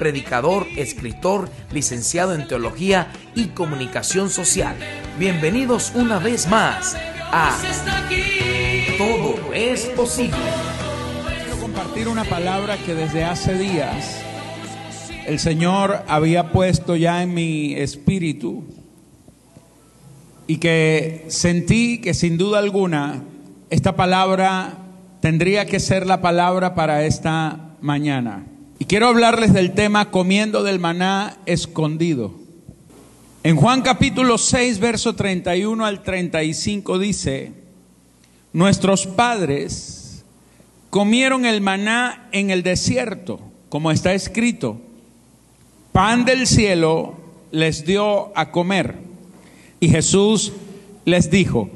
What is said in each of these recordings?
predicador, escritor, licenciado en teología y comunicación social. Bienvenidos una vez más a Todo es posible. Quiero compartir una palabra que desde hace días el Señor había puesto ya en mi espíritu y que sentí que sin duda alguna esta palabra tendría que ser la palabra para esta mañana. Y quiero hablarles del tema comiendo del maná escondido. En Juan capítulo 6, verso 31 al 35 dice, nuestros padres comieron el maná en el desierto, como está escrito, pan del cielo les dio a comer. Y Jesús les dijo,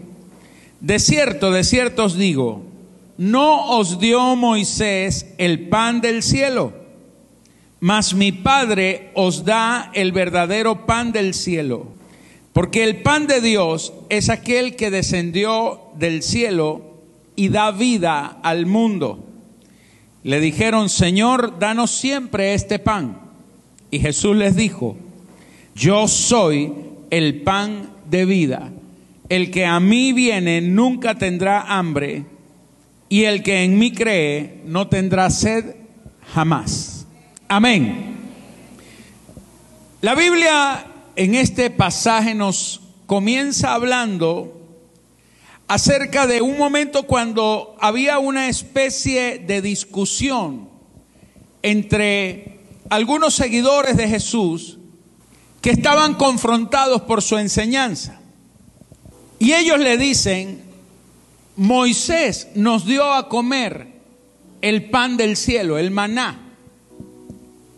de cierto, de cierto os digo, no os dio Moisés el pan del cielo, mas mi Padre os da el verdadero pan del cielo. Porque el pan de Dios es aquel que descendió del cielo y da vida al mundo. Le dijeron, Señor, danos siempre este pan. Y Jesús les dijo, yo soy el pan de vida. El que a mí viene nunca tendrá hambre y el que en mí cree no tendrá sed jamás. Amén. La Biblia en este pasaje nos comienza hablando acerca de un momento cuando había una especie de discusión entre algunos seguidores de Jesús que estaban confrontados por su enseñanza. Y ellos le dicen, Moisés nos dio a comer el pan del cielo, el maná.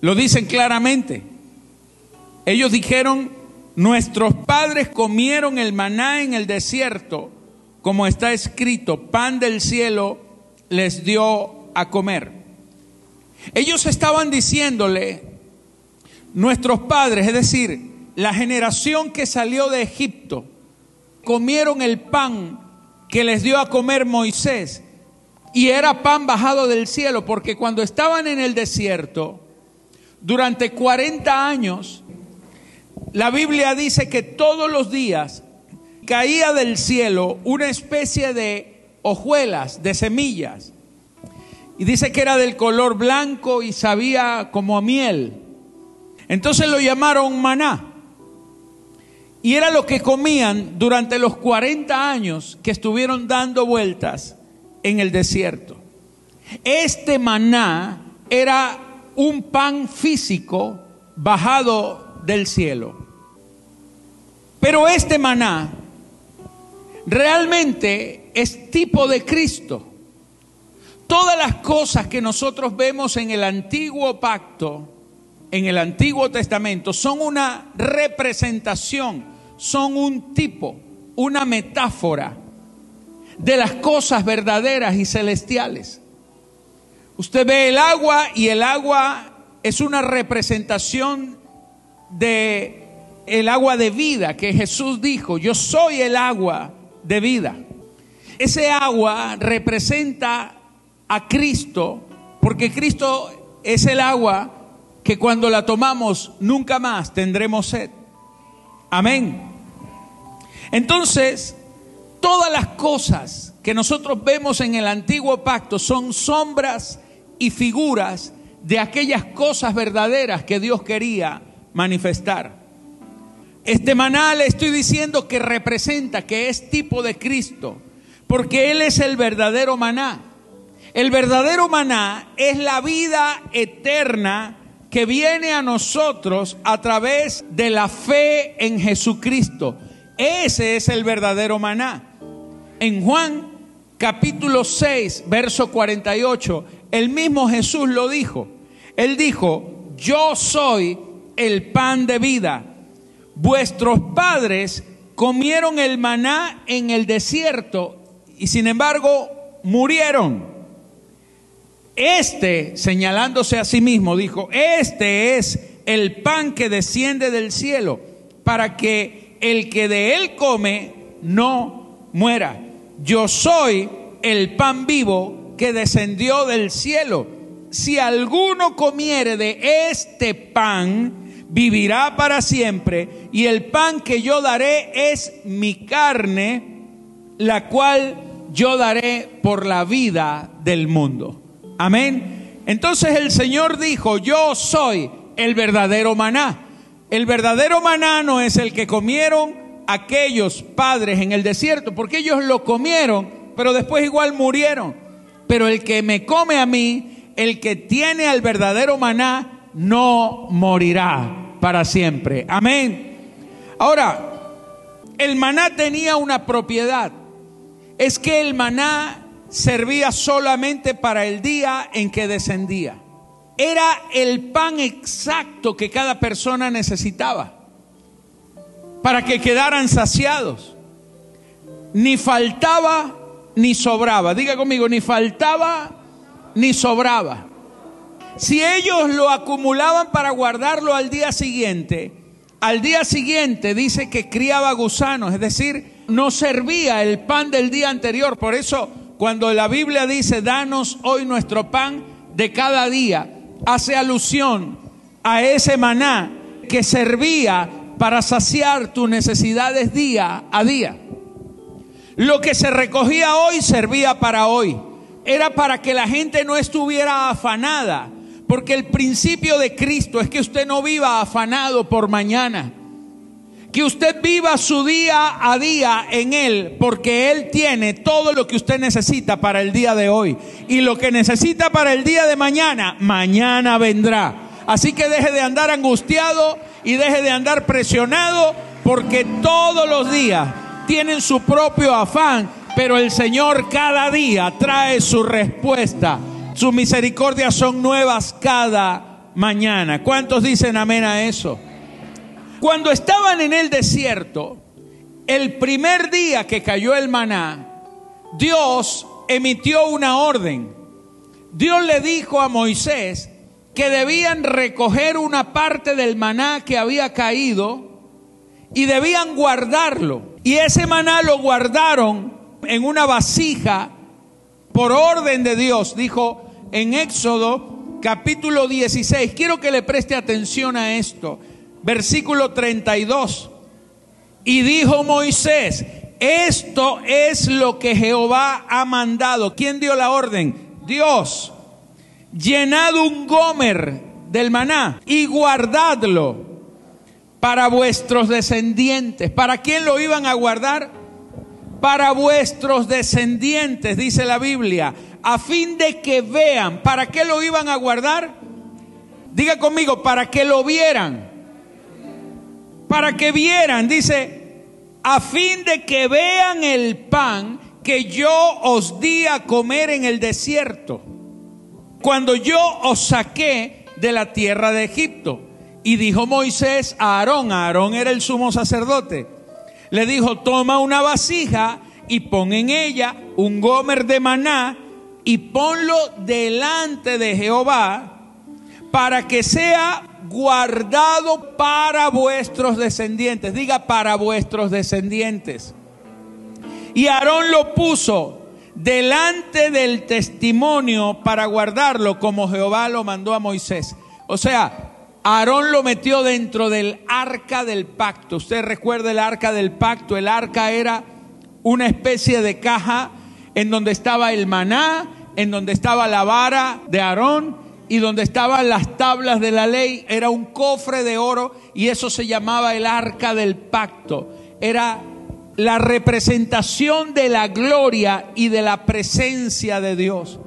Lo dicen claramente. Ellos dijeron, nuestros padres comieron el maná en el desierto, como está escrito, pan del cielo les dio a comer. Ellos estaban diciéndole, nuestros padres, es decir, la generación que salió de Egipto, comieron el pan que les dio a comer Moisés. Y era pan bajado del cielo, porque cuando estaban en el desierto, durante 40 años, la Biblia dice que todos los días caía del cielo una especie de hojuelas, de semillas. Y dice que era del color blanco y sabía como a miel. Entonces lo llamaron maná. Y era lo que comían durante los 40 años que estuvieron dando vueltas en el desierto. Este maná era un pan físico bajado del cielo. Pero este maná realmente es tipo de Cristo. Todas las cosas que nosotros vemos en el antiguo pacto, en el Antiguo Testamento, son una representación son un tipo, una metáfora de las cosas verdaderas y celestiales. Usted ve el agua y el agua es una representación de el agua de vida que Jesús dijo, yo soy el agua de vida. Ese agua representa a Cristo porque Cristo es el agua que cuando la tomamos nunca más tendremos sed. Amén. Entonces, todas las cosas que nosotros vemos en el antiguo pacto son sombras y figuras de aquellas cosas verdaderas que Dios quería manifestar. Este maná le estoy diciendo que representa, que es tipo de Cristo, porque Él es el verdadero maná. El verdadero maná es la vida eterna que viene a nosotros a través de la fe en Jesucristo. Ese es el verdadero maná. En Juan capítulo 6, verso 48, el mismo Jesús lo dijo. Él dijo, yo soy el pan de vida. vuestros padres comieron el maná en el desierto y sin embargo murieron. Este, señalándose a sí mismo, dijo, este es el pan que desciende del cielo, para que el que de él come no muera. Yo soy el pan vivo que descendió del cielo. Si alguno comiere de este pan, vivirá para siempre, y el pan que yo daré es mi carne, la cual yo daré por la vida del mundo. Amén. Entonces el Señor dijo, yo soy el verdadero maná. El verdadero maná no es el que comieron aquellos padres en el desierto, porque ellos lo comieron, pero después igual murieron. Pero el que me come a mí, el que tiene al verdadero maná, no morirá para siempre. Amén. Ahora, el maná tenía una propiedad. Es que el maná servía solamente para el día en que descendía. Era el pan exacto que cada persona necesitaba para que quedaran saciados. Ni faltaba ni sobraba. Diga conmigo, ni faltaba ni sobraba. Si ellos lo acumulaban para guardarlo al día siguiente, al día siguiente dice que criaba gusanos, es decir, no servía el pan del día anterior. Por eso cuando la Biblia dice, danos hoy nuestro pan de cada día, hace alusión a ese maná que servía para saciar tus necesidades día a día. Lo que se recogía hoy servía para hoy. Era para que la gente no estuviera afanada. Porque el principio de Cristo es que usted no viva afanado por mañana que usted viva su día a día en Él, porque Él tiene todo lo que usted necesita para el día de hoy. Y lo que necesita para el día de mañana, mañana vendrá. Así que deje de andar angustiado y deje de andar presionado, porque todos los días tienen su propio afán, pero el Señor cada día trae su respuesta. Sus misericordias son nuevas cada mañana. ¿Cuántos dicen amén a eso? Cuando estaban en el desierto, el primer día que cayó el maná, Dios emitió una orden. Dios le dijo a Moisés que debían recoger una parte del maná que había caído y debían guardarlo. Y ese maná lo guardaron en una vasija por orden de Dios, dijo en Éxodo capítulo 16. Quiero que le preste atención a esto versículo 32. Y dijo Moisés, esto es lo que Jehová ha mandado. ¿Quién dio la orden? Dios. Llenad un gomer del maná y guardadlo para vuestros descendientes. ¿Para quién lo iban a guardar? Para vuestros descendientes, dice la Biblia, a fin de que vean. ¿Para qué lo iban a guardar? Diga conmigo, para que lo vieran para que vieran, dice, a fin de que vean el pan que yo os di a comer en el desierto, cuando yo os saqué de la tierra de Egipto. Y dijo Moisés a Aarón, Aarón era el sumo sacerdote, le dijo, toma una vasija y pon en ella un gomer de maná y ponlo delante de Jehová para que sea guardado para vuestros descendientes. Diga para vuestros descendientes. Y Aarón lo puso delante del testimonio para guardarlo como Jehová lo mandó a Moisés. O sea, Aarón lo metió dentro del arca del pacto. Usted recuerda el arca del pacto. El arca era una especie de caja en donde estaba el maná, en donde estaba la vara de Aarón y donde estaban las tablas de la ley era un cofre de oro y eso se llamaba el arca del pacto. Era la representación de la gloria y de la presencia de Dios.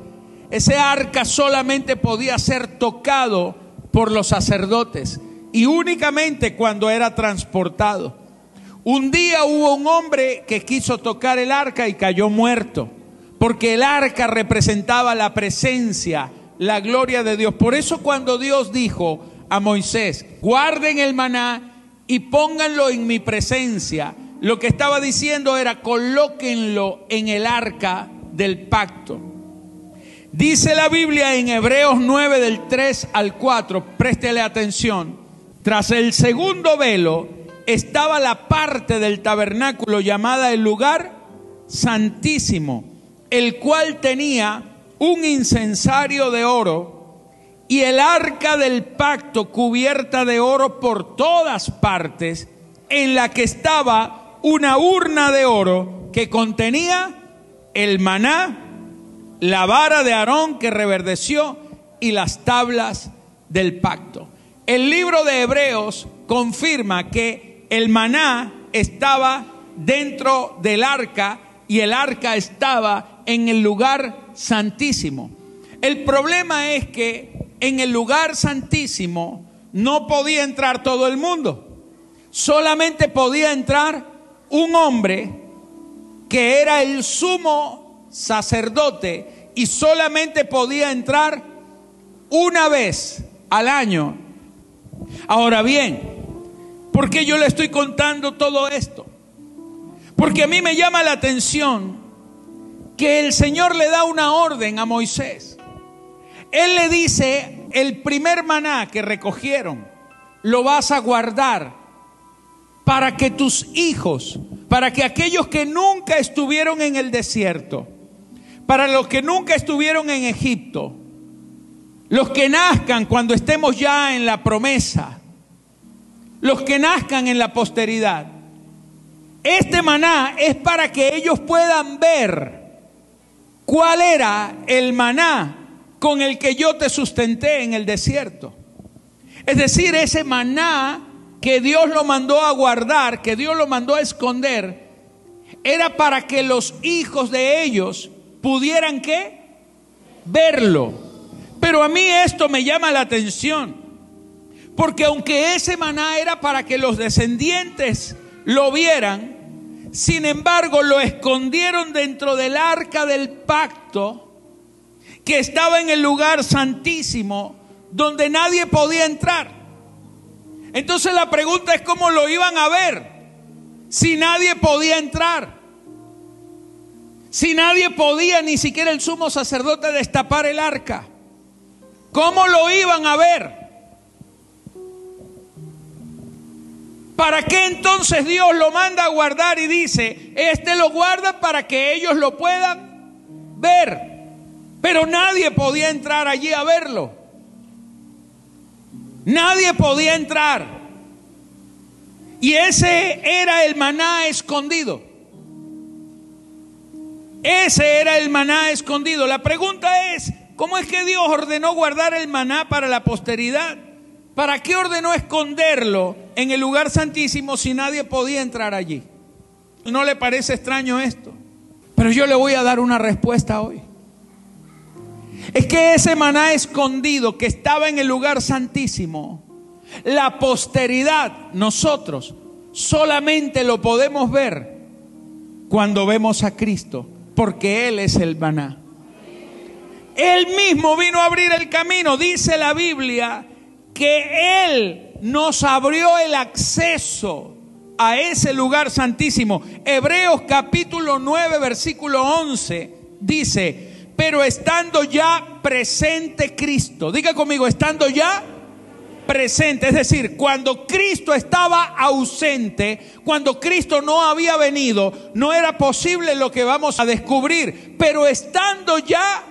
Ese arca solamente podía ser tocado por los sacerdotes y únicamente cuando era transportado. Un día hubo un hombre que quiso tocar el arca y cayó muerto, porque el arca representaba la presencia, la gloria de Dios. Por eso cuando Dios dijo a Moisés, guarden el maná y pónganlo en mi presencia. Lo que estaba diciendo era colóquenlo en el arca del pacto. Dice la Biblia en Hebreos 9 del 3 al 4, préstele atención, tras el segundo velo estaba la parte del tabernáculo llamada el lugar santísimo, el cual tenía un incensario de oro y el arca del pacto cubierta de oro por todas partes, en la que estaba una urna de oro que contenía el maná, la vara de Aarón que reverdeció y las tablas del pacto. El libro de Hebreos confirma que el maná estaba dentro del arca y el arca estaba en el lugar santísimo. El problema es que en el lugar santísimo no podía entrar todo el mundo. Solamente podía entrar un hombre que era el sumo sacerdote y solamente podía entrar una vez al año. Ahora bien, ¿por qué yo le estoy contando todo esto? Porque a mí me llama la atención que el Señor le da una orden a Moisés. Él le dice, el primer maná que recogieron, lo vas a guardar para que tus hijos, para que aquellos que nunca estuvieron en el desierto, para los que nunca estuvieron en Egipto, los que nazcan cuando estemos ya en la promesa, los que nazcan en la posteridad, este maná es para que ellos puedan ver cuál era el maná con el que yo te sustenté en el desierto. Es decir, ese maná que Dios lo mandó a guardar, que Dios lo mandó a esconder, era para que los hijos de ellos pudieran qué? Verlo. Pero a mí esto me llama la atención, porque aunque ese maná era para que los descendientes lo vieran, sin embargo lo escondieron dentro del arca del pacto, que estaba en el lugar santísimo, donde nadie podía entrar. Entonces la pregunta es cómo lo iban a ver si nadie podía entrar. Si nadie podía, ni siquiera el sumo sacerdote, destapar el arca. ¿Cómo lo iban a ver? ¿Para qué entonces Dios lo manda a guardar y dice, este lo guarda para que ellos lo puedan ver? Pero nadie podía entrar allí a verlo. Nadie podía entrar. Y ese era el maná escondido. Ese era el maná escondido. La pregunta es, ¿cómo es que Dios ordenó guardar el maná para la posteridad? ¿Para qué ordenó esconderlo en el lugar santísimo si nadie podía entrar allí? ¿No le parece extraño esto? Pero yo le voy a dar una respuesta hoy. Es que ese maná escondido que estaba en el lugar santísimo, la posteridad, nosotros, solamente lo podemos ver cuando vemos a Cristo, porque Él es el maná. Él mismo vino a abrir el camino, dice la Biblia, que Él nos abrió el acceso a ese lugar santísimo. Hebreos capítulo 9, versículo 11 dice, pero estando ya presente Cristo. Diga conmigo, estando ya presente. Es decir, cuando Cristo estaba ausente, cuando Cristo no había venido, no era posible lo que vamos a descubrir. Pero estando ya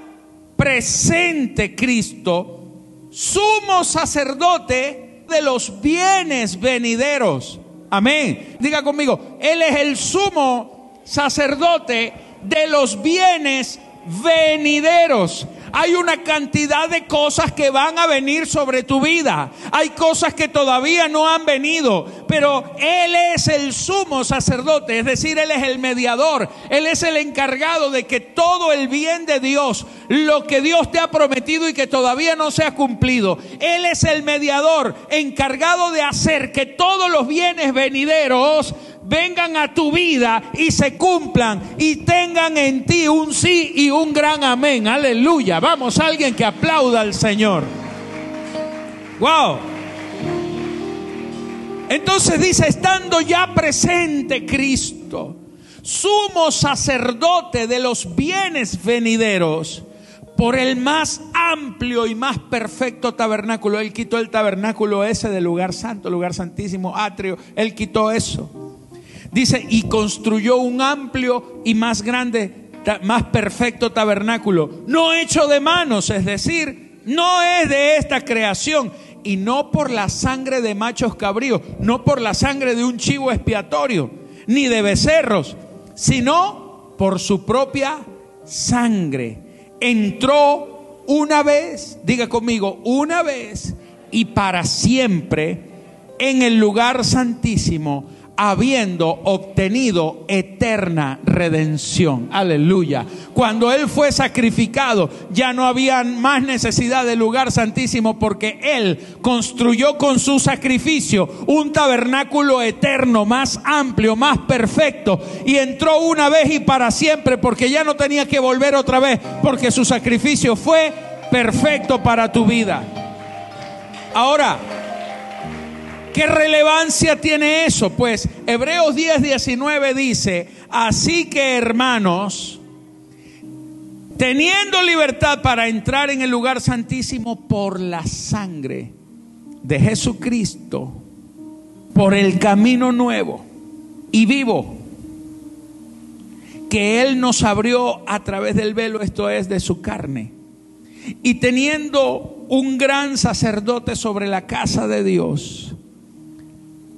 presente Cristo, sumo sacerdote de los bienes venideros. Amén. Diga conmigo, Él es el sumo sacerdote de los bienes venideros. Hay una cantidad de cosas que van a venir sobre tu vida. Hay cosas que todavía no han venido, pero Él es el sumo sacerdote, es decir, Él es el mediador. Él es el encargado de que todo el bien de Dios, lo que Dios te ha prometido y que todavía no se ha cumplido, Él es el mediador encargado de hacer que todos los bienes venideros vengan a tu vida y se cumplan y tengan en ti un sí y un gran amén. Aleluya. Vamos, alguien que aplauda al Señor. Wow. Entonces dice, estando ya presente Cristo, sumo sacerdote de los bienes venideros, por el más amplio y más perfecto tabernáculo. Él quitó el tabernáculo ese del lugar santo, lugar santísimo, atrio. Él quitó eso. Dice, y construyó un amplio y más grande, más perfecto tabernáculo, no hecho de manos, es decir, no es de esta creación, y no por la sangre de machos cabríos, no por la sangre de un chivo expiatorio, ni de becerros, sino por su propia sangre. Entró una vez, diga conmigo, una vez y para siempre en el lugar santísimo habiendo obtenido eterna redención. Aleluya. Cuando Él fue sacrificado, ya no había más necesidad del lugar santísimo porque Él construyó con su sacrificio un tabernáculo eterno, más amplio, más perfecto. Y entró una vez y para siempre porque ya no tenía que volver otra vez porque su sacrificio fue perfecto para tu vida. Ahora, ¿Qué relevancia tiene eso? Pues Hebreos 10, 19 dice, así que hermanos, teniendo libertad para entrar en el lugar santísimo por la sangre de Jesucristo, por el camino nuevo y vivo que Él nos abrió a través del velo, esto es, de su carne. Y teniendo un gran sacerdote sobre la casa de Dios,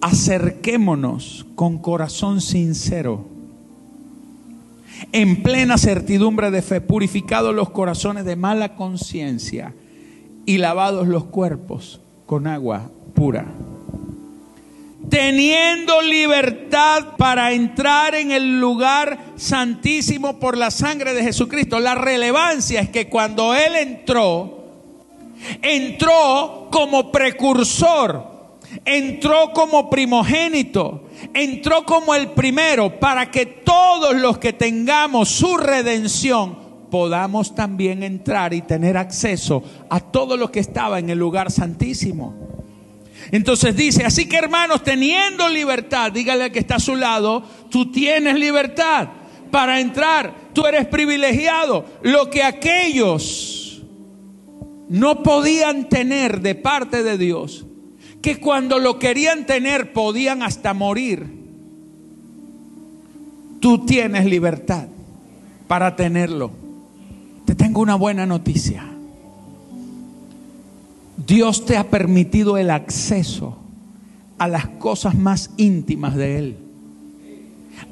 acerquémonos con corazón sincero, en plena certidumbre de fe, purificados los corazones de mala conciencia y lavados los cuerpos con agua pura. Teniendo libertad para entrar en el lugar santísimo por la sangre de Jesucristo. La relevancia es que cuando Él entró, entró como precursor entró como primogénito, entró como el primero, para que todos los que tengamos su redención podamos también entrar y tener acceso a todo lo que estaba en el lugar santísimo. Entonces dice, así que hermanos, teniendo libertad, dígale al que está a su lado, tú tienes libertad para entrar, tú eres privilegiado. Lo que aquellos no podían tener de parte de Dios, que cuando lo querían tener podían hasta morir. Tú tienes libertad para tenerlo. Te tengo una buena noticia. Dios te ha permitido el acceso a las cosas más íntimas de Él,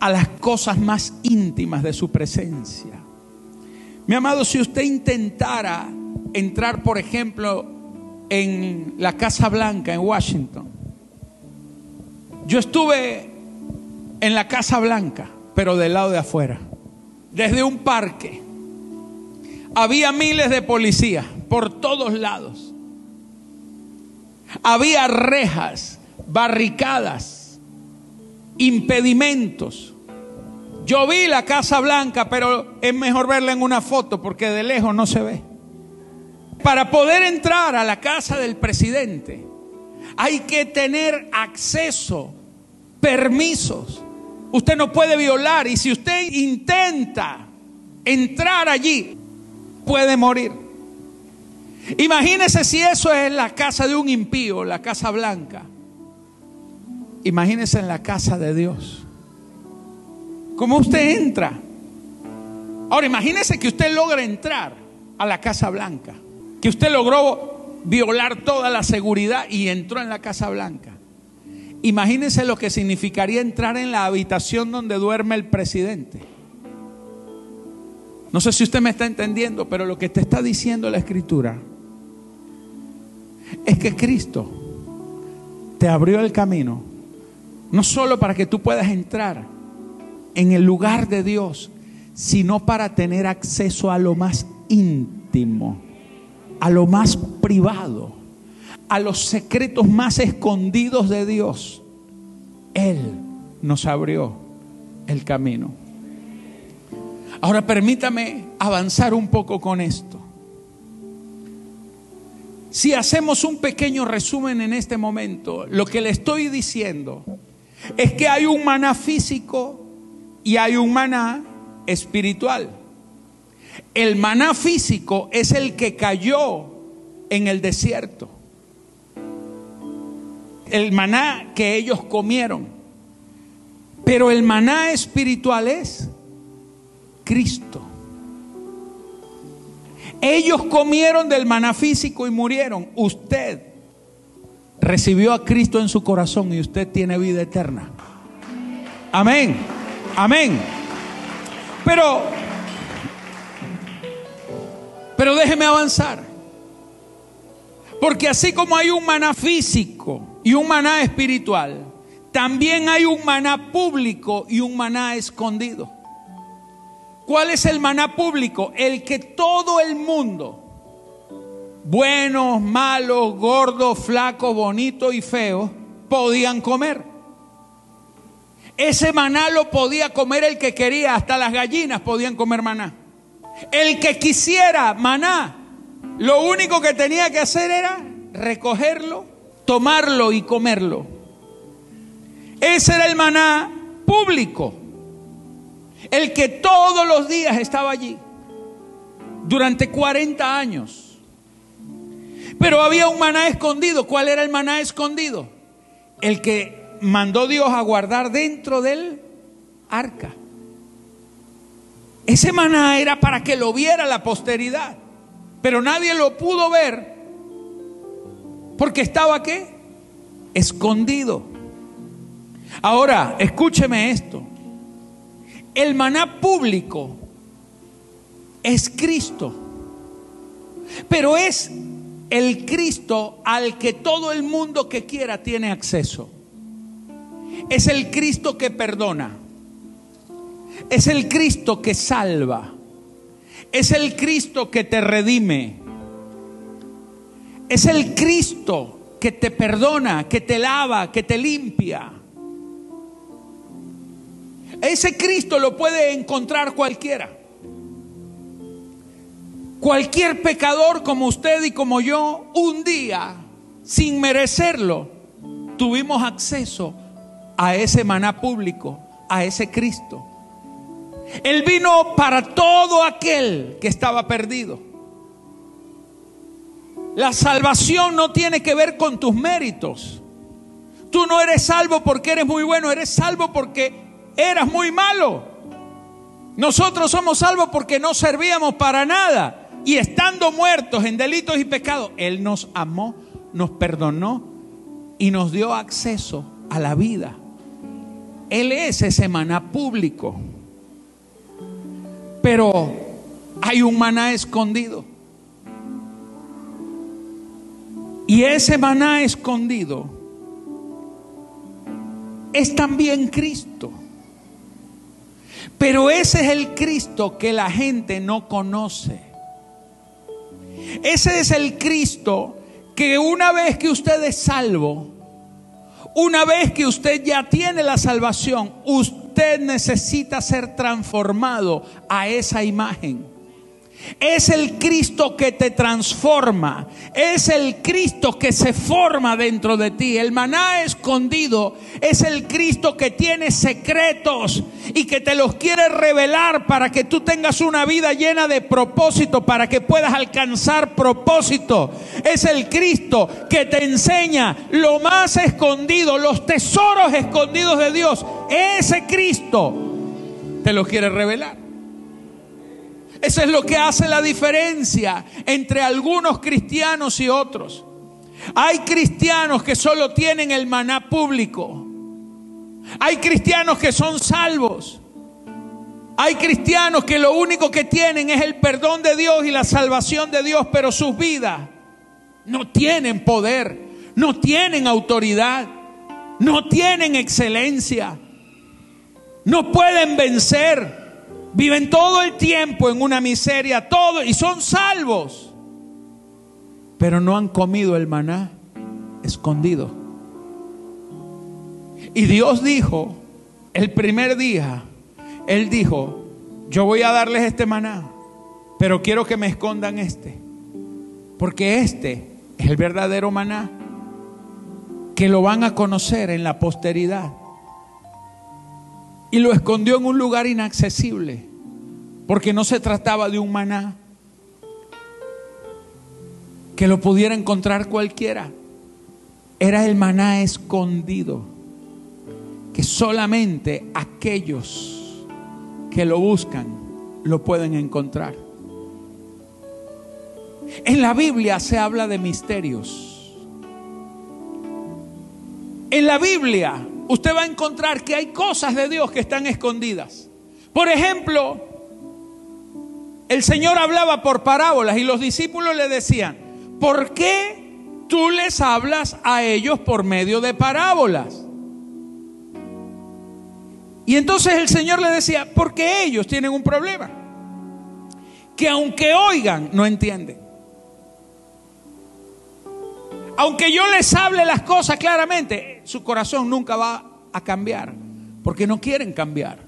a las cosas más íntimas de su presencia. Mi amado, si usted intentara entrar, por ejemplo, en la Casa Blanca en Washington. Yo estuve en la Casa Blanca, pero del lado de afuera, desde un parque. Había miles de policías por todos lados. Había rejas, barricadas, impedimentos. Yo vi la Casa Blanca, pero es mejor verla en una foto porque de lejos no se ve. Para poder entrar a la casa del presidente hay que tener acceso, permisos. Usted no puede violar y si usted intenta entrar allí, puede morir. Imagínese si eso es la casa de un impío, la casa blanca. Imagínese en la casa de Dios. ¿Cómo usted entra? Ahora imagínese que usted logra entrar a la casa blanca que usted logró violar toda la seguridad y entró en la Casa Blanca. Imagínense lo que significaría entrar en la habitación donde duerme el presidente. No sé si usted me está entendiendo, pero lo que te está diciendo la escritura es que Cristo te abrió el camino, no solo para que tú puedas entrar en el lugar de Dios, sino para tener acceso a lo más íntimo a lo más privado, a los secretos más escondidos de Dios, Él nos abrió el camino. Ahora permítame avanzar un poco con esto. si hacemos un pequeño resumen en este momento, lo que le estoy diciendo es que hay un maná físico y hay un maná espiritual. El maná físico es el que cayó en el desierto. El maná que ellos comieron. Pero el maná espiritual es Cristo. Ellos comieron del maná físico y murieron. Usted recibió a Cristo en su corazón y usted tiene vida eterna. Amén. Amén. Pero, pero déjeme avanzar. Porque así como hay un maná físico y un maná espiritual, también hay un maná público y un maná escondido. ¿Cuál es el maná público? El que todo el mundo, buenos, malos, gordos, flacos, bonitos y feos, podían comer. Ese maná lo podía comer el que quería, hasta las gallinas podían comer maná. El que quisiera maná, lo único que tenía que hacer era recogerlo, tomarlo y comerlo. Ese era el maná público, el que todos los días estaba allí, durante 40 años. Pero había un maná escondido. ¿Cuál era el maná escondido? El que mandó Dios a guardar dentro del arca. Ese maná era para que lo viera la posteridad, pero nadie lo pudo ver porque estaba qué? Escondido. Ahora, escúcheme esto. El maná público es Cristo, pero es el Cristo al que todo el mundo que quiera tiene acceso. Es el Cristo que perdona. Es el Cristo que salva. Es el Cristo que te redime. Es el Cristo que te perdona, que te lava, que te limpia. Ese Cristo lo puede encontrar cualquiera. Cualquier pecador como usted y como yo, un día, sin merecerlo, tuvimos acceso a ese maná público, a ese Cristo. Él vino para todo aquel que estaba perdido. La salvación no tiene que ver con tus méritos. Tú no eres salvo porque eres muy bueno, eres salvo porque eras muy malo. Nosotros somos salvos porque no servíamos para nada. Y estando muertos en delitos y pecados, Él nos amó, nos perdonó y nos dio acceso a la vida. Él es ese maná público. Pero hay un maná escondido. Y ese maná escondido es también Cristo. Pero ese es el Cristo que la gente no conoce. Ese es el Cristo que una vez que usted es salvo, una vez que usted ya tiene la salvación, usted necesita ser transformado a esa imagen. Es el Cristo que te transforma. Es el Cristo que se forma dentro de ti. El maná escondido es el Cristo que tiene secretos y que te los quiere revelar para que tú tengas una vida llena de propósito, para que puedas alcanzar propósito. Es el Cristo que te enseña lo más escondido, los tesoros escondidos de Dios. Ese Cristo te los quiere revelar. Eso es lo que hace la diferencia entre algunos cristianos y otros. Hay cristianos que solo tienen el maná público. Hay cristianos que son salvos. Hay cristianos que lo único que tienen es el perdón de Dios y la salvación de Dios, pero sus vidas no tienen poder, no tienen autoridad, no tienen excelencia, no pueden vencer. Viven todo el tiempo en una miseria, todo, y son salvos. Pero no han comido el maná escondido. Y Dios dijo, el primer día, Él dijo, yo voy a darles este maná, pero quiero que me escondan este. Porque este Es el verdadero maná que lo van a conocer en la posteridad. Y lo escondió en un lugar inaccesible, porque no se trataba de un maná que lo pudiera encontrar cualquiera. Era el maná escondido, que solamente aquellos que lo buscan lo pueden encontrar. En la Biblia se habla de misterios. En la Biblia usted va a encontrar que hay cosas de Dios que están escondidas. Por ejemplo, el Señor hablaba por parábolas y los discípulos le decían, ¿por qué tú les hablas a ellos por medio de parábolas? Y entonces el Señor le decía, porque ellos tienen un problema, que aunque oigan, no entienden. Aunque yo les hable las cosas claramente, su corazón nunca va a cambiar, porque no quieren cambiar,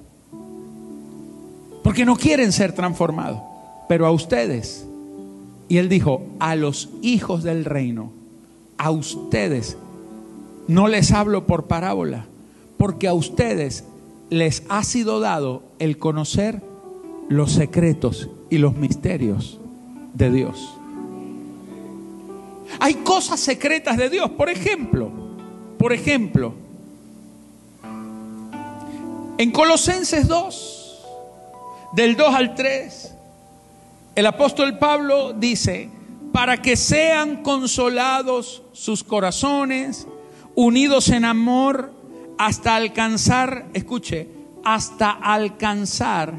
porque no quieren ser transformados. Pero a ustedes, y él dijo, a los hijos del reino, a ustedes no les hablo por parábola, porque a ustedes les ha sido dado el conocer los secretos y los misterios de Dios. Hay cosas secretas de Dios. Por ejemplo, por ejemplo, en Colosenses 2, del 2 al 3, el apóstol Pablo dice, para que sean consolados sus corazones, unidos en amor, hasta alcanzar, escuche, hasta alcanzar,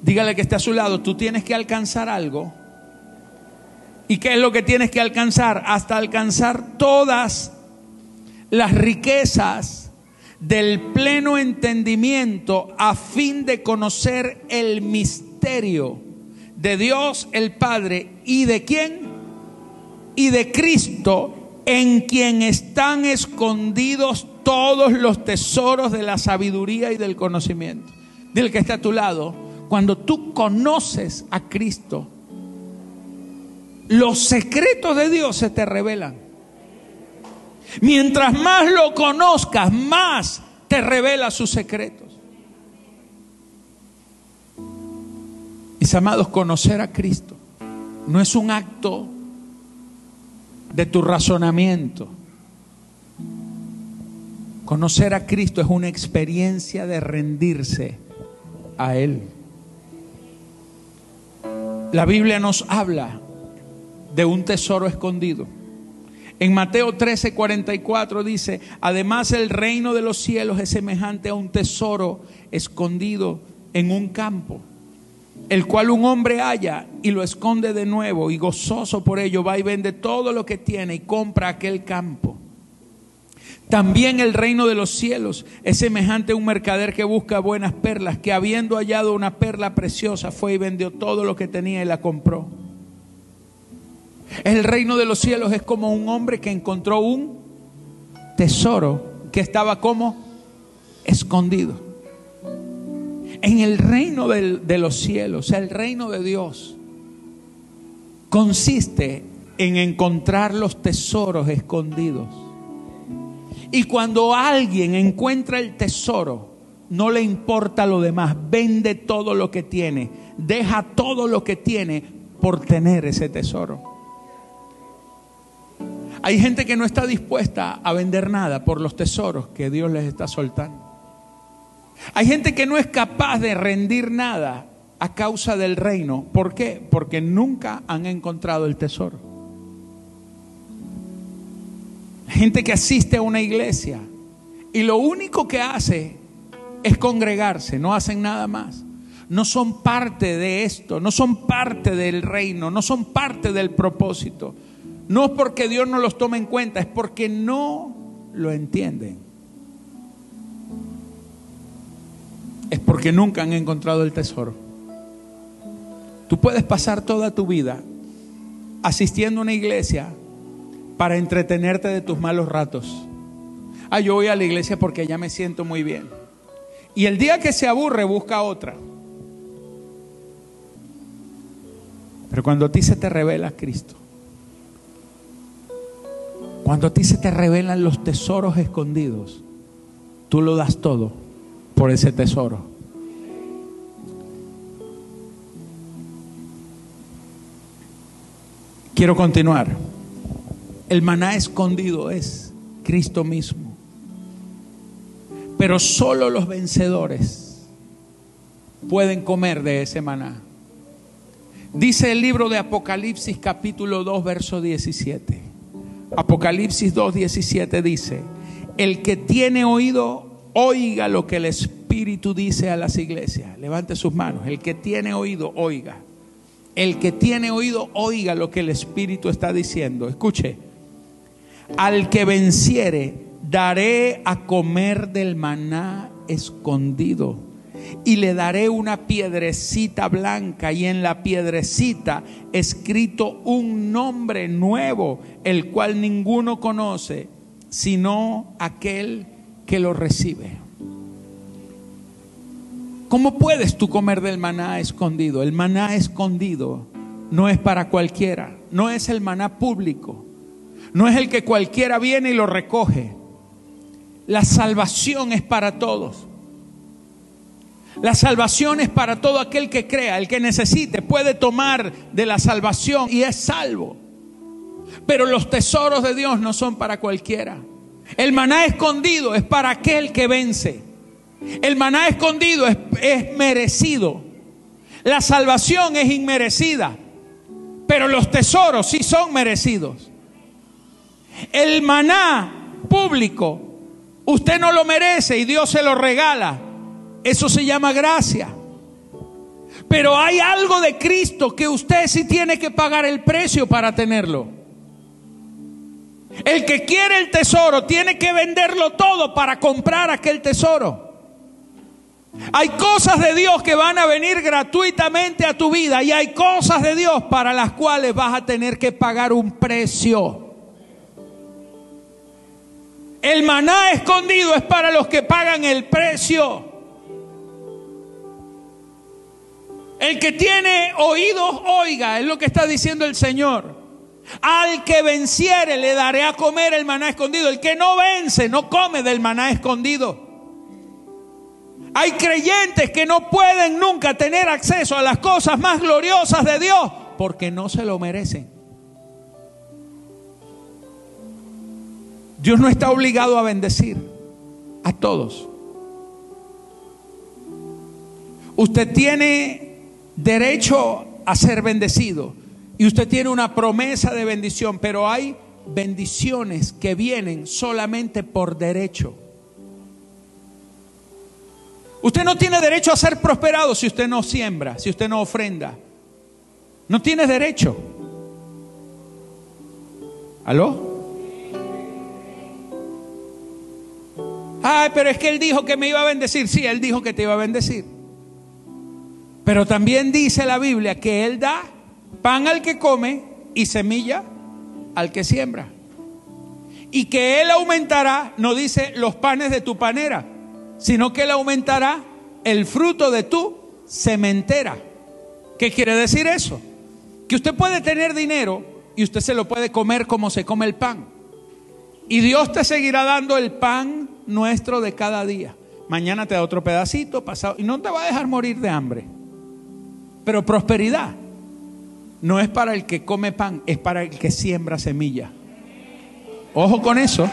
dígale que está a su lado, tú tienes que alcanzar algo ¿Y qué es lo que tienes que alcanzar? Hasta alcanzar todas las riquezas del pleno entendimiento a fin de conocer el misterio de Dios el Padre y de quién? Y de Cristo en quien están escondidos todos los tesoros de la sabiduría y del conocimiento. Del que está a tu lado, cuando tú conoces a Cristo, los secretos de Dios se te revelan. Mientras más lo conozcas, más te revela sus secretos. Mis amados, conocer a Cristo no es un acto de tu razonamiento. Conocer a Cristo es una experiencia de rendirse a Él. La Biblia nos habla de un tesoro escondido. En Mateo 13, 44 dice, además el reino de los cielos es semejante a un tesoro escondido en un campo, el cual un hombre halla y lo esconde de nuevo y gozoso por ello va y vende todo lo que tiene y compra aquel campo. También el reino de los cielos es semejante a un mercader que busca buenas perlas, que habiendo hallado una perla preciosa fue y vendió todo lo que tenía y la compró. El reino de los cielos es como un hombre que encontró un tesoro que estaba como escondido. En el reino de los cielos, el reino de Dios, consiste en encontrar los tesoros escondidos. Y cuando alguien encuentra el tesoro, no le importa lo demás, vende todo lo que tiene, deja todo lo que tiene por tener ese tesoro. Hay gente que no está dispuesta a vender nada por los tesoros que Dios les está soltando. Hay gente que no es capaz de rendir nada a causa del reino. ¿Por qué? Porque nunca han encontrado el tesoro. Gente que asiste a una iglesia y lo único que hace es congregarse, no hacen nada más. No son parte de esto, no son parte del reino, no son parte del propósito. No es porque Dios no los tome en cuenta, es porque no lo entienden. Es porque nunca han encontrado el tesoro. Tú puedes pasar toda tu vida asistiendo a una iglesia para entretenerte de tus malos ratos. Ah, yo voy a la iglesia porque ya me siento muy bien. Y el día que se aburre busca otra. Pero cuando a ti se te revela Cristo, Cuando a ti se te revelan los tesoros escondidos, tú lo das todo por ese tesoro. Quiero continuar. El maná escondido es Cristo mismo. Pero solo los vencedores pueden comer de ese maná. Dice el libro de Apocalipsis capítulo 2, verso 17. Apocalipsis 2, 17 dice, el que tiene oído, oiga lo que el Espíritu dice a las iglesias. Levante sus manos. El que tiene oído, oiga. El que tiene oído, oiga lo que el Espíritu está diciendo. Escuche, al que venciere, daré a comer del maná escondido y le daré una piedrecita blanca y en la piedrecita escrito un nombre nuevo, el cual ninguno conoce, sino aquel que lo recibe. ¿Cómo puedes tú comer del maná escondido? El maná escondido no es para cualquiera, no es el maná público, no es el que cualquiera viene y lo recoge. La salvación es para todos. La salvación es para todo aquel que crea, el que necesite puede tomar de la salvación y es salvo. Pero los tesoros de Dios no son para cualquiera. El maná escondido es para aquel que vence. El maná escondido es, merecido. La salvación es inmerecida. Pero los tesoros sí son merecidos. El maná público, usted no lo merece y Dios se lo regala. Eso se llama gracia. Pero hay algo de Cristo que usted sí tiene que pagar el precio para tenerlo. El que quiere el tesoro tiene que venderlo todo para comprar aquel tesoro. Hay cosas de Dios que van a venir gratuitamente a tu vida y hay cosas de Dios para las cuales vas a tener que pagar un precio. El maná escondido es para los que pagan el precio. El que tiene oídos, oiga, es lo que está diciendo el Señor. Al que venciere le daré a comer el maná escondido. El que no vence no come del maná escondido. Hay creyentes que no pueden nunca tener acceso a las cosas más gloriosas de Dios porque no se lo merecen. Dios no está obligado a bendecir a todos. Usted tiene derecho a ser bendecido y usted tiene una promesa de bendición, pero hay bendiciones que vienen solamente por derecho. Usted no tiene derecho a ser prosperado si usted no siembra, si usted no ofrenda. No tiene derecho. ¿Aló? Ay, pero es que él dijo que me iba a bendecir. Sí, él dijo que te iba a bendecir. Pero también dice la Biblia que Él da pan al que come y semilla al que siembra. Y que Él aumentará, no dice los panes de tu panera, sino que Él aumentará el fruto de tu sementera. ¿Qué quiere decir eso? Que usted puede tener dinero y usted se lo puede comer como se come el pan. Y Dios te seguirá dando el pan nuestro de cada día. Mañana te da otro pedacito, pasado, y no te va a dejar morir de hambre. Pero prosperidad no es para el que come pan, es para el que siembra semilla. Ojo con eso.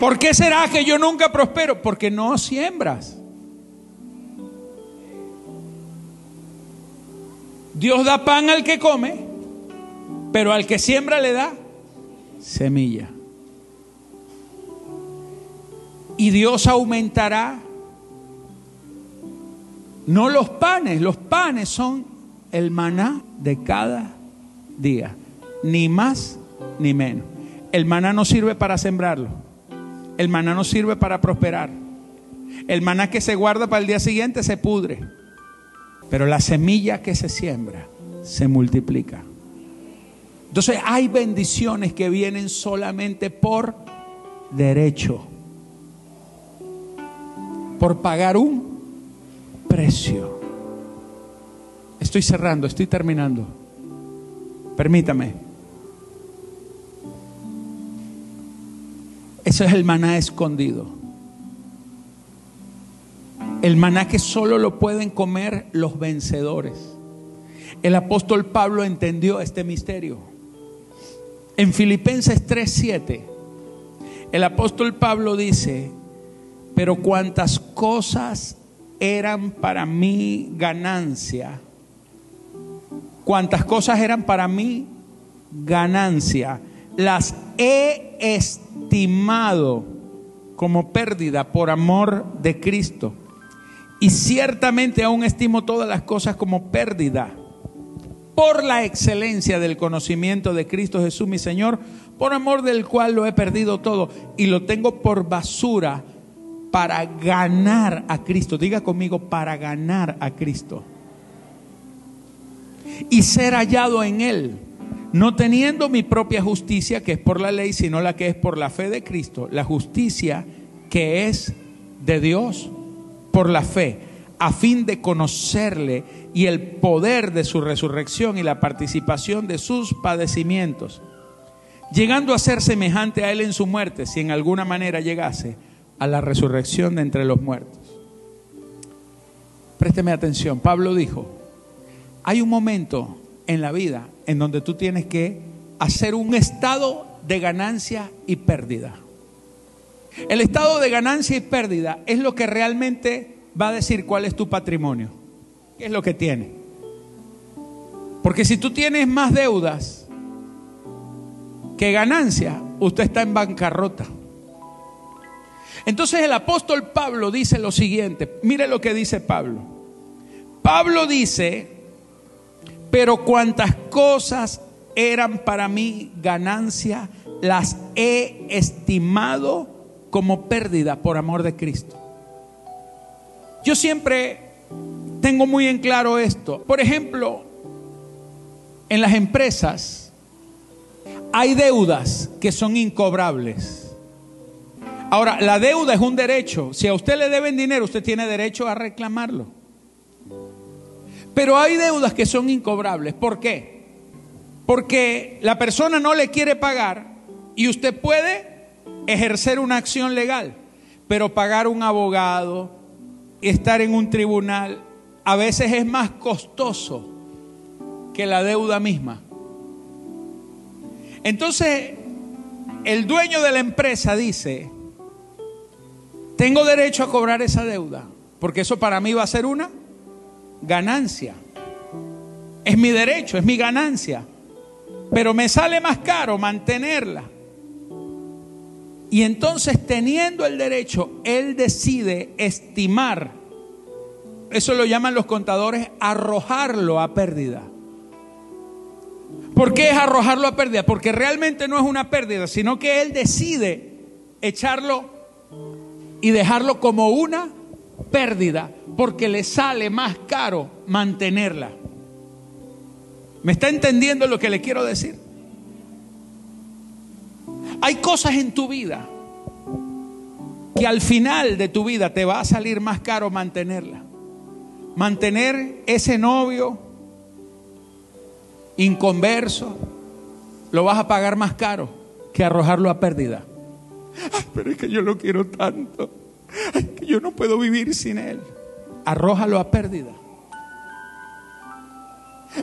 ¿Por qué será que yo nunca prospero? Porque no siembras. Dios da pan al que come, pero al que siembra le da semilla y Dios aumentará. No los panes, los panes son el maná de cada día, ni más ni menos. El maná no sirve para sembrarlo, el maná no sirve para prosperar. El maná que se guarda para el día siguiente se pudre, pero la semilla que se siembra se multiplica. Entonces hay bendiciones que vienen solamente por derecho por pagar un precio. Estoy cerrando, estoy terminando. Permítame. Eso es el maná escondido. El maná que solo lo pueden comer los vencedores. El apóstol Pablo entendió este misterio. En Filipenses 3:7, el apóstol Pablo dice, pero cuantas cosas eran para mí ganancia, cuantas cosas eran para mí ganancia, las he estimado como pérdida por amor de Cristo. Y ciertamente aún estimo todas las cosas como pérdida por la excelencia del conocimiento de Cristo Jesús mi Señor, por amor del cual lo he perdido todo y lo tengo por basura para ganar a Cristo. Diga conmigo, para ganar a Cristo. Y ser hallado en Él, no teniendo mi propia justicia, que es por la ley, sino la que es por la fe de Cristo, la justicia que es de Dios por la fe, a fin de conocerle y el poder de su resurrección y la participación de sus padecimientos, llegando a ser semejante a Él en su muerte, si en alguna manera llegase a la resurrección de entre los muertos. Présteme atención, Pablo dijo, hay un momento en la vida en donde tú tienes que hacer un estado de ganancia y pérdida. El estado de ganancia y pérdida es lo que realmente va a decir cuál es tu patrimonio, qué es lo que tiene. Porque si tú tienes más deudas que ganancia, usted está en bancarrota. Entonces el apóstol Pablo dice lo siguiente, mire lo que dice Pablo. Pablo dice, pero cuantas cosas eran para mí ganancia, las he estimado como pérdida por amor de Cristo. Yo siempre tengo muy en claro esto. Por ejemplo, en las empresas hay deudas que son incobrables. Ahora, la deuda es un derecho. Si a usted le deben dinero, usted tiene derecho a reclamarlo. Pero hay deudas que son incobrables. ¿Por qué? Porque la persona no le quiere pagar y usted puede ejercer una acción legal, pero pagar un abogado, estar en un tribunal, a veces es más costoso que la deuda misma. Entonces, el dueño de la empresa dice, tengo derecho a cobrar esa deuda, porque eso para mí va a ser una ganancia. Es mi derecho, es mi ganancia. Pero me sale más caro mantenerla. Y entonces teniendo el derecho, él decide estimar, eso lo llaman los contadores, arrojarlo a pérdida. ¿Por qué es arrojarlo a pérdida? Porque realmente no es una pérdida, sino que él decide echarlo y dejarlo como una pérdida porque le sale más caro mantenerla. ¿Me está entendiendo lo que le quiero decir? Hay cosas en tu vida que al final de tu vida te va a salir más caro mantenerla. Mantener ese novio inconverso lo vas a pagar más caro que arrojarlo a pérdida pero es que yo lo quiero tanto. que yo no puedo vivir sin él. Arrójalo a pérdida.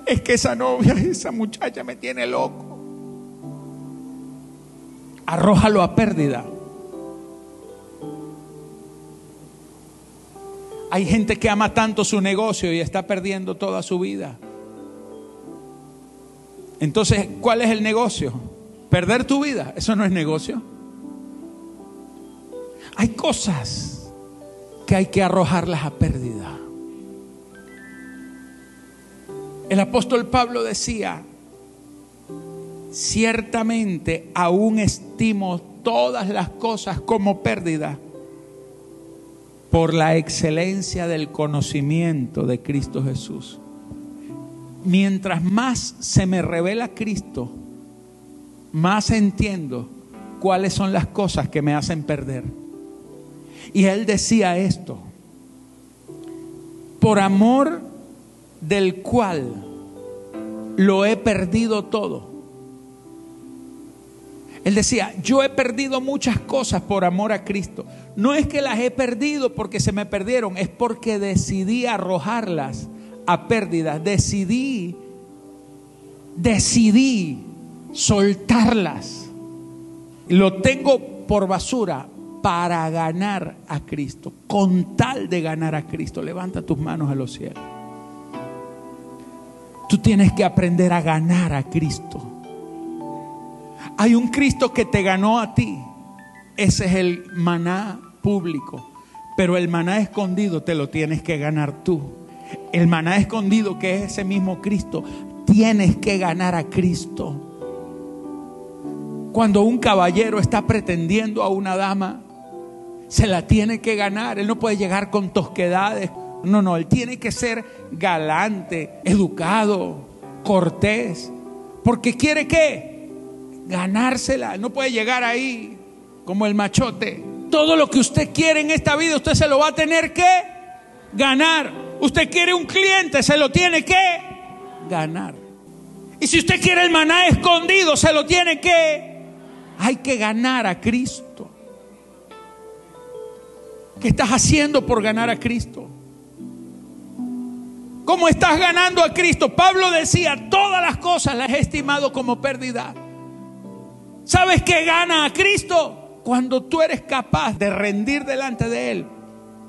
Es que esa novia, esa muchacha me tiene loco. Arrójalo a pérdida. Hay gente que ama tanto su negocio y está perdiendo toda su vida. Entonces, ¿cuál es el negocio? ¿Perder tu vida? Eso no es negocio. Hay cosas que hay que arrojarlas a pérdida. El apóstol Pablo decía, ciertamente aún estimo todas las cosas como pérdida por la excelencia del conocimiento de Cristo Jesús. Mientras más se me revela Cristo, más entiendo cuáles son las cosas que me hacen perder. Y él decía esto, por amor del cual lo he perdido todo. Él decía, yo he perdido muchas cosas por amor a Cristo. No es que las he perdido porque se me perdieron, es porque decidí arrojarlas a pérdidas. Decidí, decidí soltarlas. Lo tengo por basura para ganar a Cristo, con tal de ganar a Cristo. Levanta tus manos a los cielos. Tú tienes que aprender a ganar a Cristo. Hay un Cristo que te ganó a ti. Ese es el maná público. Pero el maná escondido te lo tienes que ganar tú. El maná escondido que es ese mismo Cristo, tienes que ganar a Cristo. Cuando un caballero está pretendiendo a una dama, se la tiene que ganar. Él no puede llegar con tosquedades. No, no, él tiene que ser galante, educado, cortés. Porque quiere qué? Ganársela. No puede llegar ahí como el machote. Todo lo que usted quiere en esta vida, usted se lo va a tener que ganar. Usted quiere un cliente, se lo tiene que ganar. Y si usted quiere el maná escondido, se lo tiene que... Hay que ganar a Cristo. ¿Qué estás haciendo por ganar a Cristo? ¿Cómo estás ganando a Cristo? Pablo decía, todas las cosas las he estimado como pérdida. ¿Sabes qué gana a Cristo? Cuando tú eres capaz de rendir delante de Él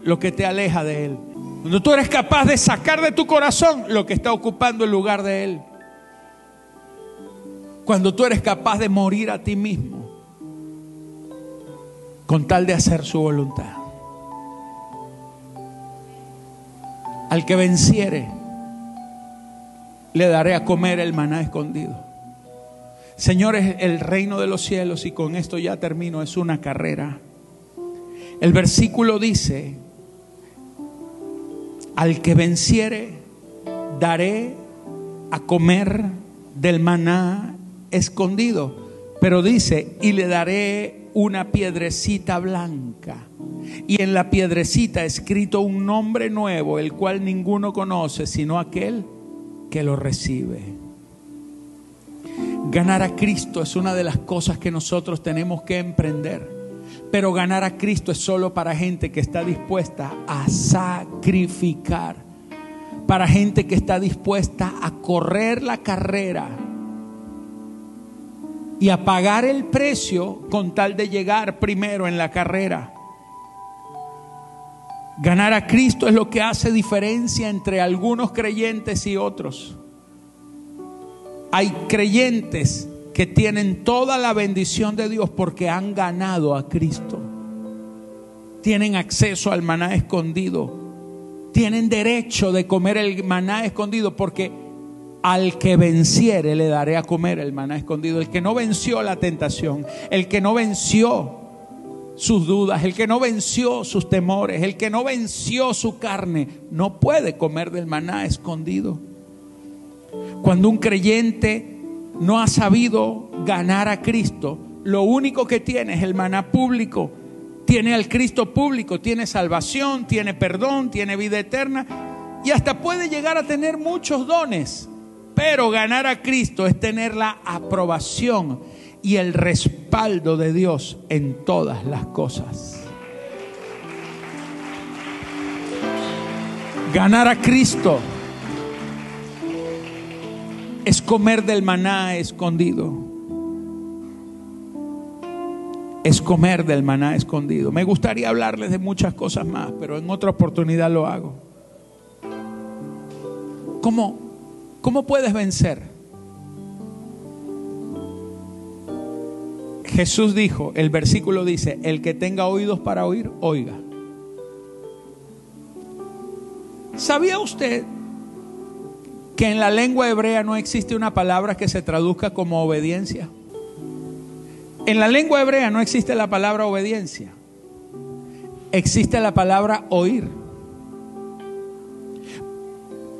lo que te aleja de Él. Cuando tú eres capaz de sacar de tu corazón lo que está ocupando el lugar de Él. Cuando tú eres capaz de morir a ti mismo con tal de hacer su voluntad. Al que venciere, le daré a comer el maná escondido. Señores, el reino de los cielos, y con esto ya termino, es una carrera. El versículo dice, al que venciere, daré a comer del maná escondido. Pero dice, y le daré una piedrecita blanca. Y en la piedrecita escrito un nombre nuevo, el cual ninguno conoce, sino aquel que lo recibe. Ganar a Cristo es una de las cosas que nosotros tenemos que emprender. Pero ganar a Cristo es solo para gente que está dispuesta a sacrificar. Para gente que está dispuesta a correr la carrera y a pagar el precio con tal de llegar primero en la carrera. Ganar a Cristo es lo que hace diferencia entre algunos creyentes y otros. Hay creyentes que tienen toda la bendición de Dios porque han ganado a Cristo. Tienen acceso al maná escondido. Tienen derecho de comer el maná escondido porque al que venciere le daré a comer el maná escondido. El que no venció la tentación, el que no venció sus dudas, el que no venció sus temores, el que no venció su carne, no puede comer del maná escondido. Cuando un creyente no ha sabido ganar a Cristo, lo único que tiene es el maná público. Tiene al Cristo público, tiene salvación, tiene perdón, tiene vida eterna y hasta puede llegar a tener muchos dones. Pero ganar a Cristo es tener la aprobación y el respaldo de Dios en todas las cosas. Ganar a Cristo es comer del maná escondido. Es comer del maná escondido. Me gustaría hablarles de muchas cosas más, pero en otra oportunidad lo hago. ¿Cómo, cómo puedes vencer? Jesús dijo, el versículo dice, el que tenga oídos para oír, oiga. ¿Sabía usted que en la lengua hebrea no existe una palabra que se traduzca como obediencia? En la lengua hebrea no existe la palabra obediencia. Existe la palabra oír.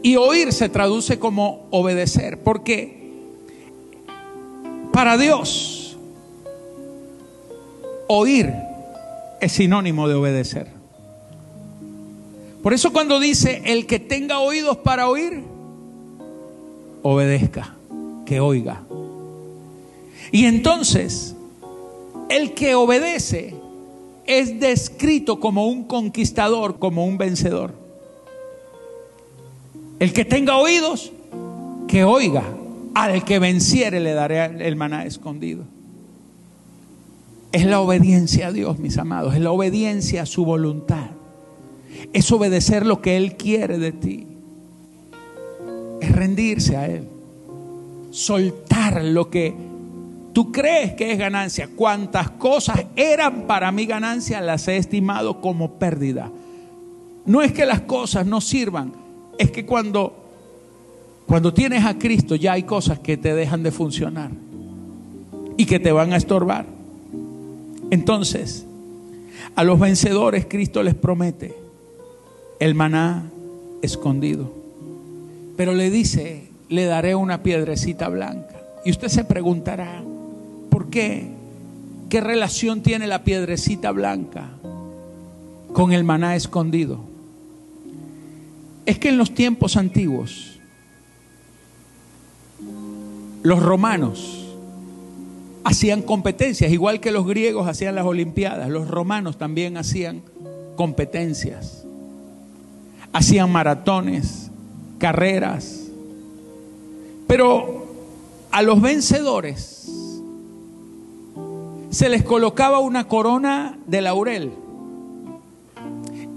Y oír se traduce como obedecer, porque para Dios oír es sinónimo de obedecer. Por eso cuando dice, el que tenga oídos para oír, obedezca, que oiga. Y entonces, el que obedece es descrito como un conquistador, como un vencedor. El que tenga oídos, que oiga. Al que venciere le daré el maná escondido. Es la obediencia a Dios, mis amados, es la obediencia a su voluntad. Es obedecer lo que Él quiere de ti. Es rendirse a Él. Soltar lo que tú crees que es ganancia. Cuantas cosas eran para mí ganancia, las he estimado como pérdida. No es que las cosas no sirvan, es que cuando, cuando tienes a Cristo ya hay cosas que te dejan de funcionar y que te van a estorbar. Entonces, a los vencedores Cristo les promete el maná escondido. Pero le dice, le daré una piedrecita blanca. Y usted se preguntará, ¿por qué? ¿Qué relación tiene la piedrecita blanca con el maná escondido? Es que en los tiempos antiguos, los romanos hacían competencias, igual que los griegos hacían las Olimpiadas, los romanos también hacían competencias, hacían maratones, carreras, pero a los vencedores se les colocaba una corona de laurel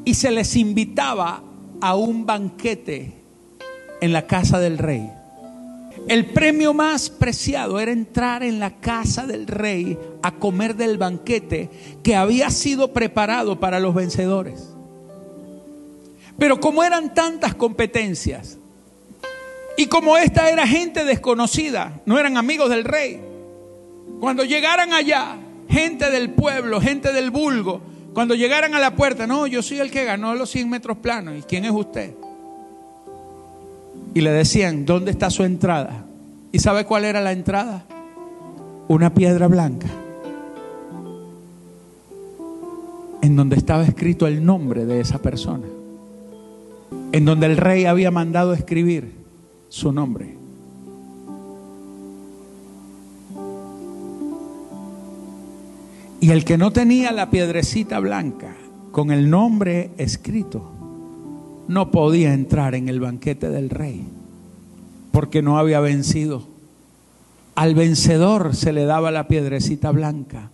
y se les invitaba a un banquete en la casa del rey. El premio más preciado era entrar en la casa del rey a comer del banquete que había sido preparado para los vencedores. Pero como eran tantas competencias y como esta era gente desconocida, no eran amigos del rey, cuando llegaran allá, gente del pueblo, gente del vulgo, cuando llegaran a la puerta, no, yo soy el que ganó los 100 metros planos, ¿y quién es usted? y le decían, ¿dónde está su entrada? ¿Y sabe cuál era la entrada? Una piedra blanca, en donde estaba escrito el nombre de esa persona, en donde el rey había mandado escribir su nombre. Y el que no tenía la piedrecita blanca con el nombre escrito, no podía entrar en el banquete del rey porque no había vencido. Al vencedor se le daba la piedrecita blanca.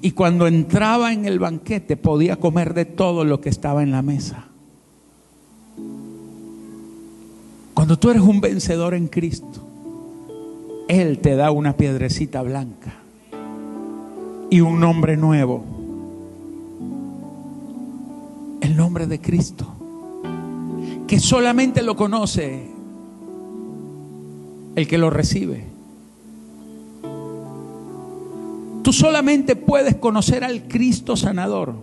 Y cuando entraba en el banquete podía comer de todo lo que estaba en la mesa. Cuando tú eres un vencedor en Cristo, Él te da una piedrecita blanca y un nombre nuevo. El nombre de Cristo que solamente lo conoce el que lo recibe. Tú solamente puedes conocer al Cristo sanador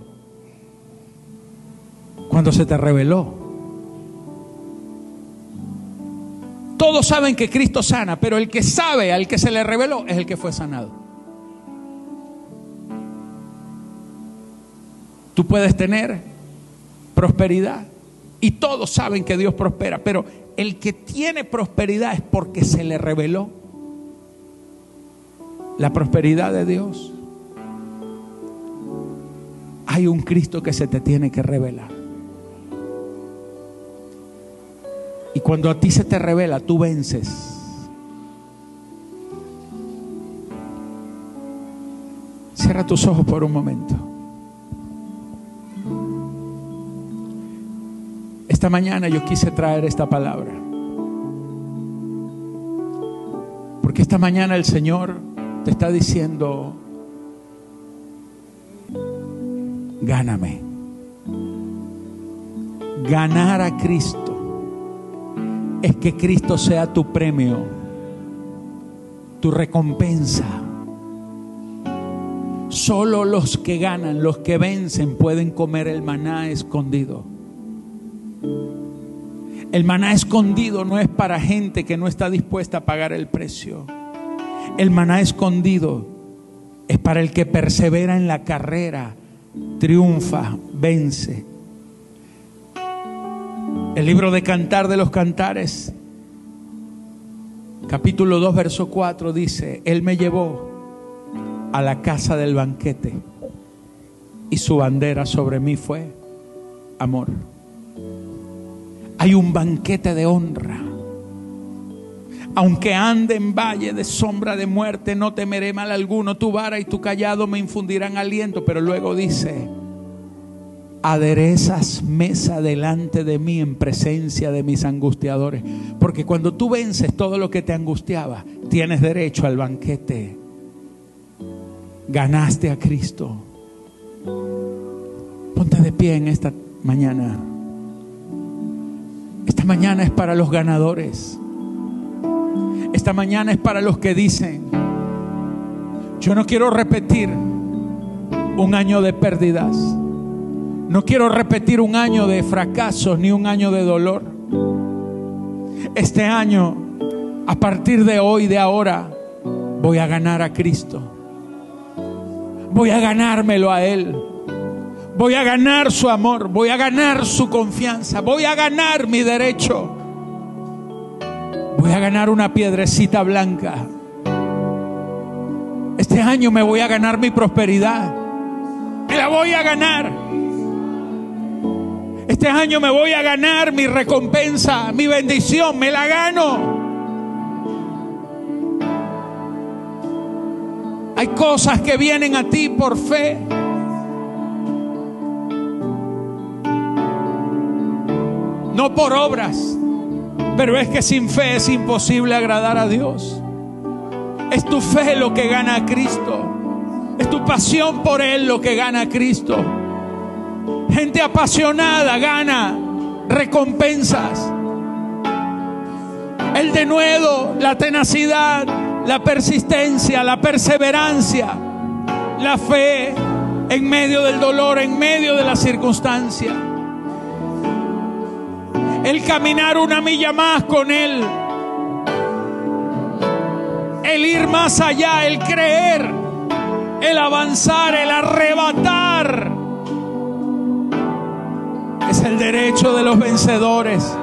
cuando se te reveló. Todos saben que Cristo sana, pero el que sabe al que se le reveló es el que fue sanado. Tú puedes tener prosperidad, y todos saben que Dios prospera, pero el que tiene prosperidad es porque se le reveló la prosperidad de Dios. Hay un Cristo que se te tiene que revelar. Y cuando a ti se te revela, tú vences. Cierra tus ojos por un momento. Esta mañana yo quise traer esta palabra. Porque esta mañana el Señor te está diciendo, gáname. Ganar a Cristo es que Cristo sea tu premio, tu recompensa. Solo los que ganan, los que vencen, pueden comer el maná escondido. El maná escondido no es para gente que no está dispuesta a pagar el precio. El maná escondido es para el que persevera en la carrera, triunfa, vence. El libro de Cantar de los Cantares capítulo 2, verso 4 dice, Él me llevó a la casa del banquete y su bandera sobre mí fue amor. Hay un banquete de honra. Aunque ande en valle de sombra de muerte, no temeré mal alguno. Tu vara y tu callado me infundirán aliento. Pero luego dice, aderezas mesa delante de mí en presencia de mis angustiadores. Porque cuando tú vences todo lo que te angustiaba, tienes derecho al banquete. Ganaste a Cristo. Ponte de pie en esta mañana. Esta mañana es para los ganadores. Esta mañana es para los que dicen, yo no quiero repetir un año de pérdidas. No quiero repetir un año de fracasos ni un año de dolor. Este año, a partir de hoy, de ahora, voy a ganar a Cristo. Voy a ganármelo a Él. Voy a ganar su amor. Voy a ganar su confianza. Voy a ganar mi derecho. Voy a ganar una piedrecita blanca. Este año me voy a ganar mi prosperidad. Me la voy a ganar. Este año me voy a ganar mi recompensa, mi bendición. Me la gano. Hay cosas que vienen a ti por fe. No por obras. Pero es que sin fe es imposible agradar a Dios. Es tu fe lo que gana a Cristo. Es tu pasión por Él lo que gana a Cristo. Gente apasionada gana recompensas. El denuedo, la tenacidad, la persistencia, la perseverancia, la fe en medio del dolor, en medio de la circunstancia el caminar una milla más con Él, el ir más allá, el creer, el avanzar, el arrebatar. Es el derecho de los vencedores.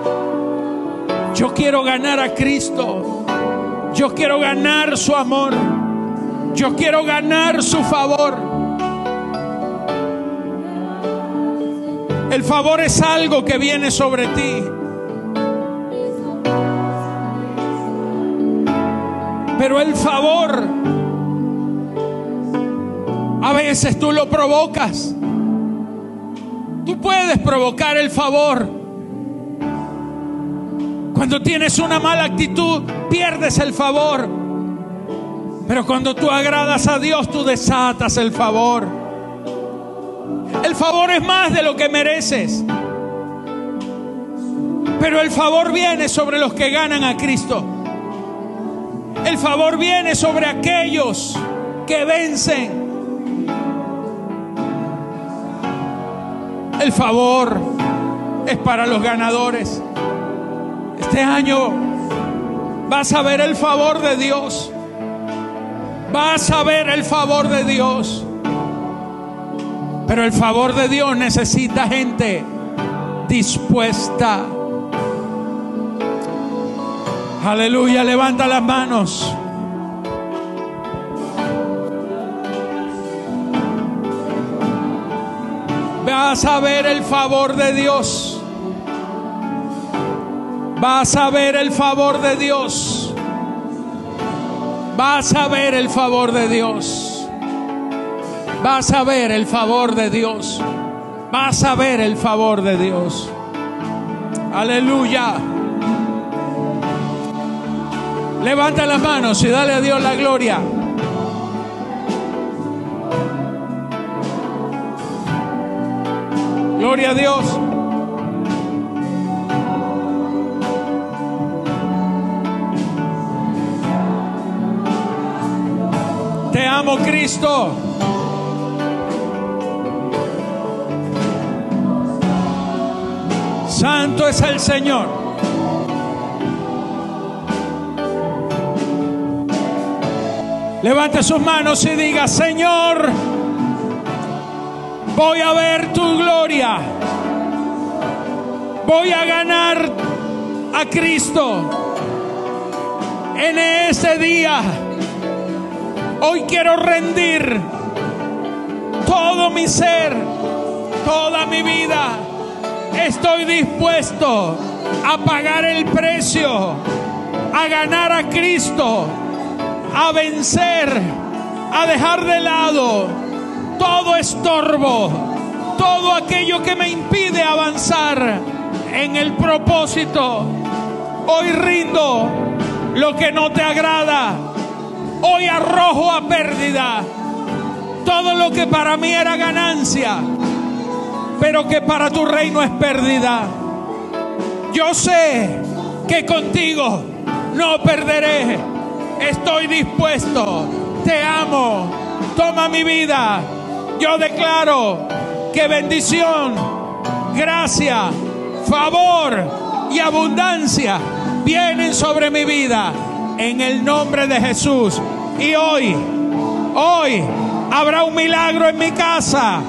Yo quiero ganar a Cristo. Yo quiero ganar su amor. Yo quiero ganar su favor. El favor es algo que viene sobre ti. Pero el favor, a veces tú lo provocas. Tú puedes provocar el favor. Cuando tienes una mala actitud, pierdes el favor. Pero cuando tú agradas a Dios, tú desatas el favor. El favor es más de lo que mereces. Pero el favor viene sobre los que ganan a Cristo. El favor viene sobre aquellos que vencen. El favor es para los ganadores. Este año vas a ver el favor de Dios. Vas a ver el favor de Dios. Pero el favor de Dios necesita gente dispuesta. Aleluya, levanta las manos. Vas a ver el favor de Dios. Vas a ver el favor de Dios. Vas a ver el favor de Dios. Vas a ver el favor de Dios. Vas a ver el favor de Dios. Aleluya. Levanta las manos y dale a Dios la gloria. Gloria a Dios. Te amo Cristo. Santo es el Señor. Levante sus manos y diga, Señor, voy a ver tu gloria. Voy a ganar a Cristo. en ese día. Hoy quiero rendir todo mi ser, toda mi vida. Estoy dispuesto a pagar el precio, a ganar a Cristo, a vencer, a dejar de lado todo estorbo, todo aquello que me impide avanzar en el propósito. Hoy rindo lo que no te agrada. Hoy arrojo a pérdida todo lo que para mí era ganancia, pero que para tu reino es pérdida. Yo sé que contigo no perderé. Estoy dispuesto. Te amo. Toma mi vida. Yo declaro que bendición, gracia, favor y abundancia vienen sobre mi vida en el nombre de Jesús. Y hoy, hoy habrá un milagro en mi casa.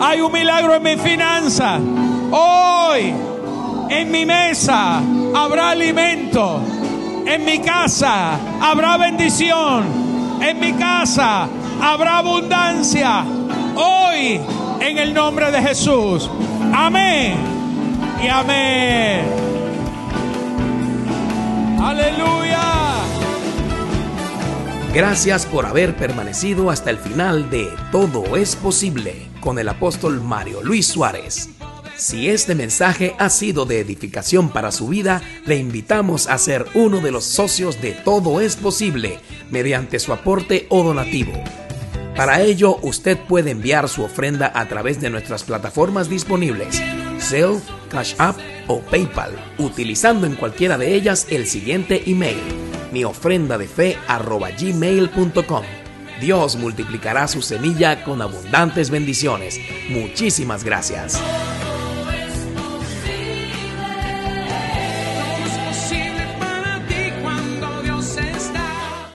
Hay un milagro en mi finanza. Hoy en mi mesa habrá alimento. En mi casa habrá bendición. En mi casa habrá abundancia. Hoy en el nombre de Jesús. Amén. Y amén. Aleluya. Gracias por haber permanecido hasta el final de Todo es posible con el apóstol Mario Luis Suárez. Si este mensaje ha sido de edificación para su vida, le invitamos a ser uno de los socios de Todo es posible mediante su aporte o donativo. Para ello, usted puede enviar su ofrenda a través de nuestras plataformas disponibles, Zelle, Cash App o PayPal, utilizando en cualquiera de ellas el siguiente email, mi Dios multiplicará su semilla con abundantes bendiciones. Muchísimas gracias.